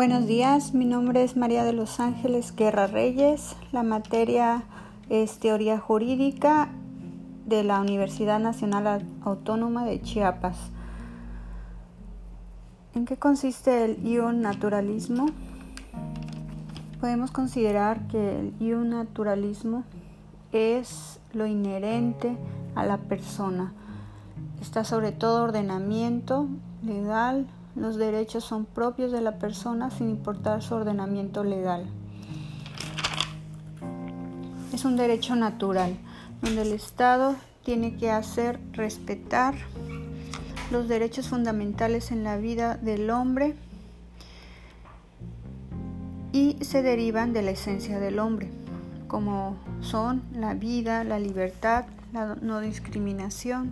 Buenos días, mi nombre es María de los Ángeles Guerra Reyes. La materia es teoría jurídica de la Universidad Nacional Autónoma de Chiapas. ¿En qué consiste el ionaturalismo? Podemos considerar que el ionaturalismo es lo inherente a la persona. Está sobre todo ordenamiento legal, los derechos son propios de la persona sin importar su ordenamiento legal. Es un derecho natural, donde el Estado tiene que hacer respetar los derechos fundamentales en la vida del hombre y se derivan de la esencia del hombre, como son la vida, la libertad, la no discriminación.